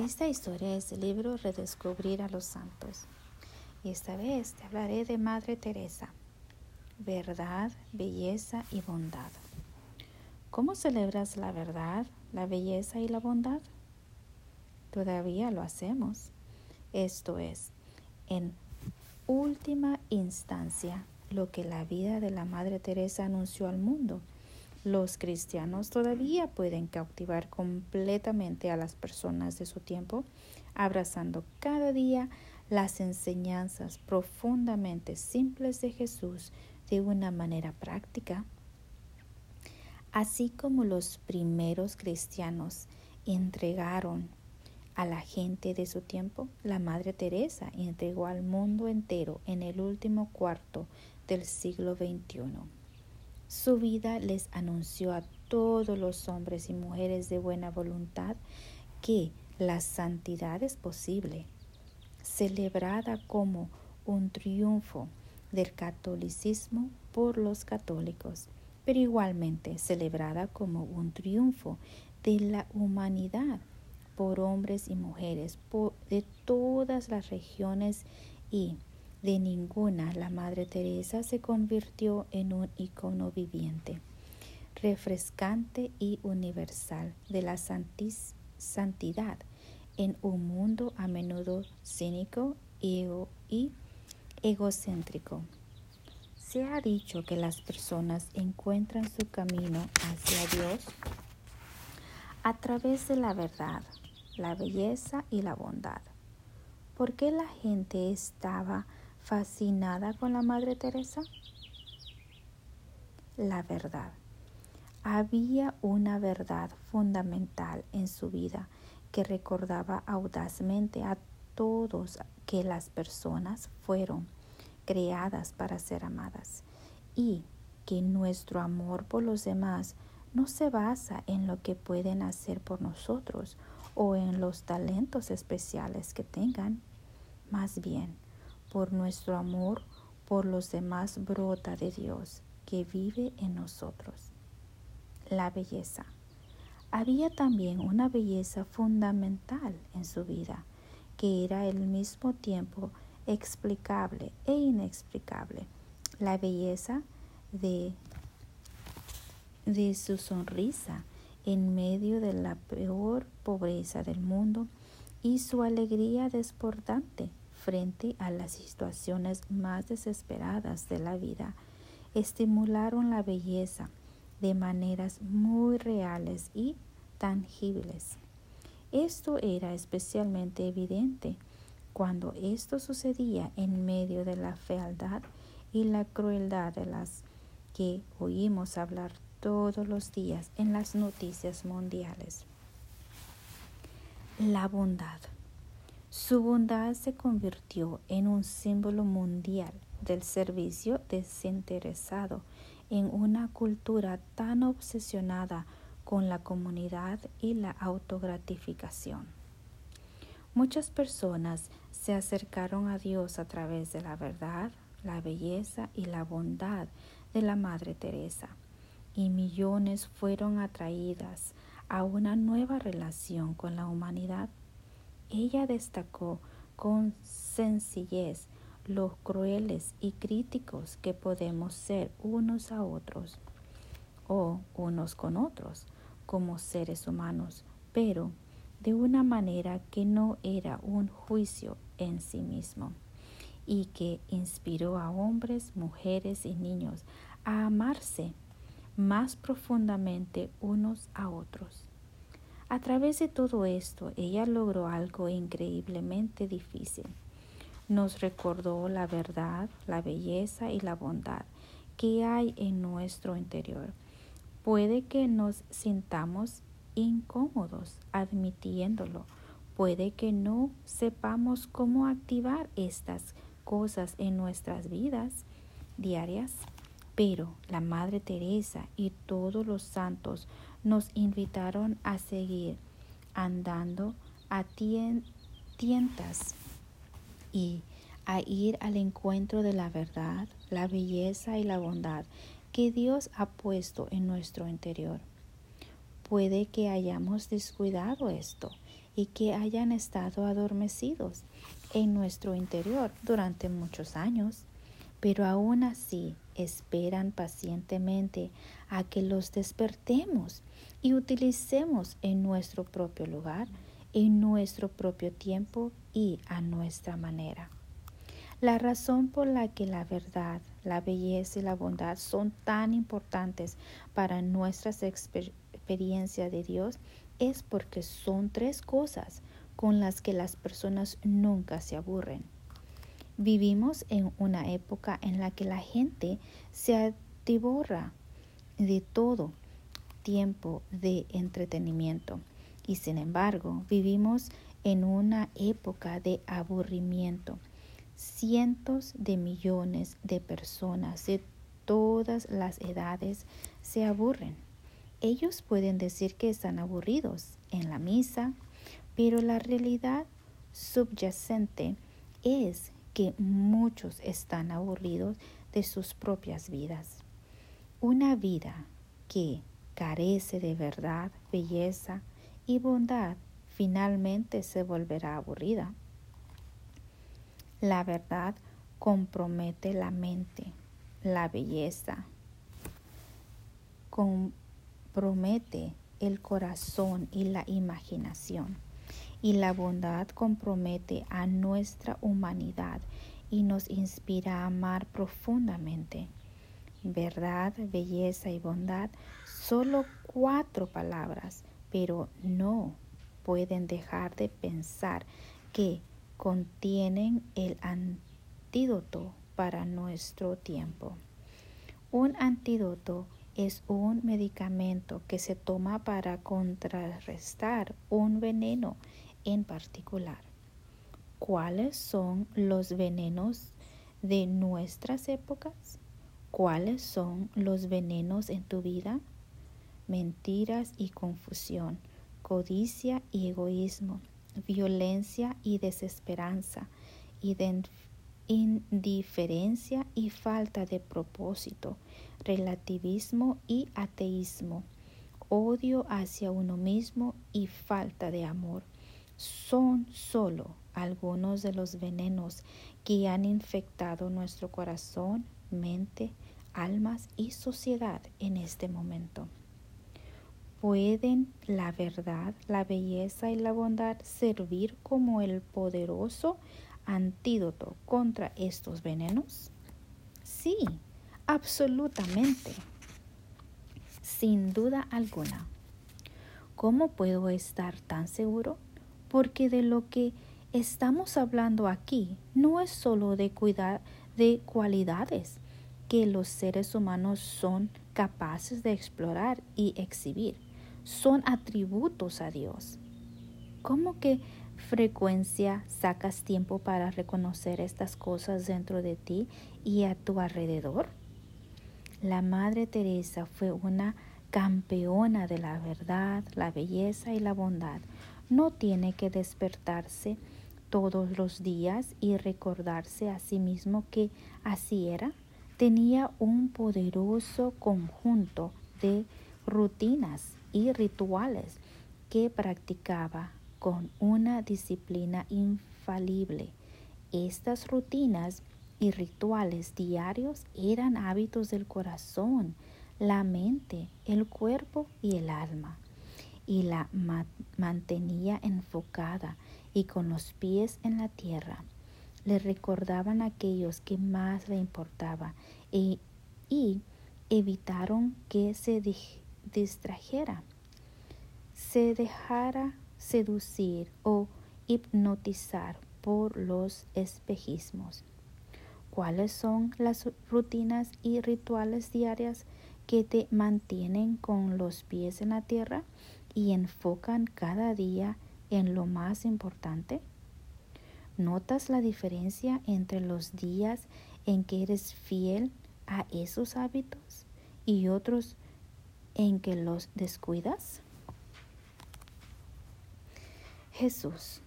Esta historia es el libro Redescubrir a los Santos. Y esta vez te hablaré de Madre Teresa, verdad, belleza y bondad. ¿Cómo celebras la verdad, la belleza y la bondad? Todavía lo hacemos. Esto es, en última instancia, lo que la vida de la Madre Teresa anunció al mundo los cristianos todavía pueden cautivar completamente a las personas de su tiempo, abrazando cada día las enseñanzas profundamente simples de Jesús de una manera práctica. Así como los primeros cristianos entregaron a la gente de su tiempo, la Madre Teresa entregó al mundo entero en el último cuarto del siglo XXI. Su vida les anunció a todos los hombres y mujeres de buena voluntad que la santidad es posible, celebrada como un triunfo del catolicismo por los católicos, pero igualmente celebrada como un triunfo de la humanidad por hombres y mujeres de todas las regiones y de ninguna la Madre Teresa se convirtió en un icono viviente, refrescante y universal de la santidad en un mundo a menudo cínico y egocéntrico. Se ha dicho que las personas encuentran su camino hacia Dios a través de la verdad, la belleza y la bondad. ¿Por qué la gente estaba fascinada con la Madre Teresa? La verdad. Había una verdad fundamental en su vida que recordaba audazmente a todos que las personas fueron creadas para ser amadas y que nuestro amor por los demás no se basa en lo que pueden hacer por nosotros o en los talentos especiales que tengan, más bien por nuestro amor por los demás brota de Dios que vive en nosotros. La belleza. Había también una belleza fundamental en su vida, que era al mismo tiempo explicable e inexplicable. La belleza de, de su sonrisa en medio de la peor pobreza del mundo y su alegría desbordante frente a las situaciones más desesperadas de la vida, estimularon la belleza de maneras muy reales y tangibles. Esto era especialmente evidente cuando esto sucedía en medio de la fealdad y la crueldad de las que oímos hablar todos los días en las noticias mundiales. La bondad. Su bondad se convirtió en un símbolo mundial del servicio desinteresado en una cultura tan obsesionada con la comunidad y la autogratificación. Muchas personas se acercaron a Dios a través de la verdad, la belleza y la bondad de la Madre Teresa, y millones fueron atraídas a una nueva relación con la humanidad ella destacó con sencillez los crueles y críticos que podemos ser unos a otros o unos con otros como seres humanos, pero de una manera que no era un juicio en sí mismo y que inspiró a hombres, mujeres y niños a amarse más profundamente unos a otros. A través de todo esto, ella logró algo increíblemente difícil. Nos recordó la verdad, la belleza y la bondad que hay en nuestro interior. Puede que nos sintamos incómodos admitiéndolo. Puede que no sepamos cómo activar estas cosas en nuestras vidas diarias, pero la Madre Teresa y todos los santos nos invitaron a seguir andando a tientas y a ir al encuentro de la verdad, la belleza y la bondad que Dios ha puesto en nuestro interior. Puede que hayamos descuidado esto y que hayan estado adormecidos en nuestro interior durante muchos años, pero aún así esperan pacientemente a que los despertemos y utilicemos en nuestro propio lugar, en nuestro propio tiempo y a nuestra manera. La razón por la que la verdad, la belleza y la bondad son tan importantes para nuestras experiencias de Dios es porque son tres cosas con las que las personas nunca se aburren. Vivimos en una época en la que la gente se atiborra de todo tiempo de entretenimiento y sin embargo vivimos en una época de aburrimiento cientos de millones de personas de todas las edades se aburren. Ellos pueden decir que están aburridos en la misa, pero la realidad subyacente es que muchos están aburridos de sus propias vidas. Una vida que carece de verdad, belleza y bondad finalmente se volverá aburrida. La verdad compromete la mente, la belleza compromete el corazón y la imaginación. Y la bondad compromete a nuestra humanidad y nos inspira a amar profundamente. Verdad, belleza y bondad, solo cuatro palabras, pero no pueden dejar de pensar que contienen el antídoto para nuestro tiempo. Un antídoto es un medicamento que se toma para contrarrestar un veneno en particular. ¿Cuáles son los venenos de nuestras épocas? ¿Cuáles son los venenos en tu vida? Mentiras y confusión, codicia y egoísmo, violencia y desesperanza, indiferencia y falta de propósito, relativismo y ateísmo, odio hacia uno mismo y falta de amor. Son solo algunos de los venenos que han infectado nuestro corazón, mente, almas y sociedad en este momento. ¿Pueden la verdad, la belleza y la bondad servir como el poderoso antídoto contra estos venenos? Sí, absolutamente. Sin duda alguna. ¿Cómo puedo estar tan seguro? Porque de lo que estamos hablando aquí no es solo de cuidar de cualidades que los seres humanos son capaces de explorar y exhibir son atributos a Dios. ¿Cómo que frecuencia sacas tiempo para reconocer estas cosas dentro de ti y a tu alrededor? La Madre Teresa fue una campeona de la verdad, la belleza y la bondad. No tiene que despertarse todos los días y recordarse a sí mismo que así era. Tenía un poderoso conjunto de rutinas y rituales que practicaba con una disciplina infalible. Estas rutinas y rituales diarios eran hábitos del corazón, la mente, el cuerpo y el alma, y la mantenía enfocada y con los pies en la tierra. Le recordaban a aquellos que más le importaba y, y evitaron que se distrajera, se dejara seducir o hipnotizar por los espejismos. ¿Cuáles son las rutinas y rituales diarias que te mantienen con los pies en la tierra y enfocan cada día en lo más importante? ¿Notas la diferencia entre los días en que eres fiel a esos hábitos y otros en que los descuidas? Jesús,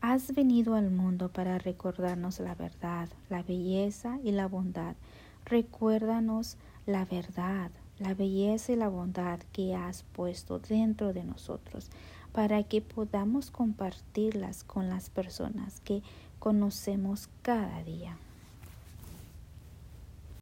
has venido al mundo para recordarnos la verdad, la belleza y la bondad. Recuérdanos la verdad, la belleza y la bondad que has puesto dentro de nosotros para que podamos compartirlas con las personas que conocemos cada día.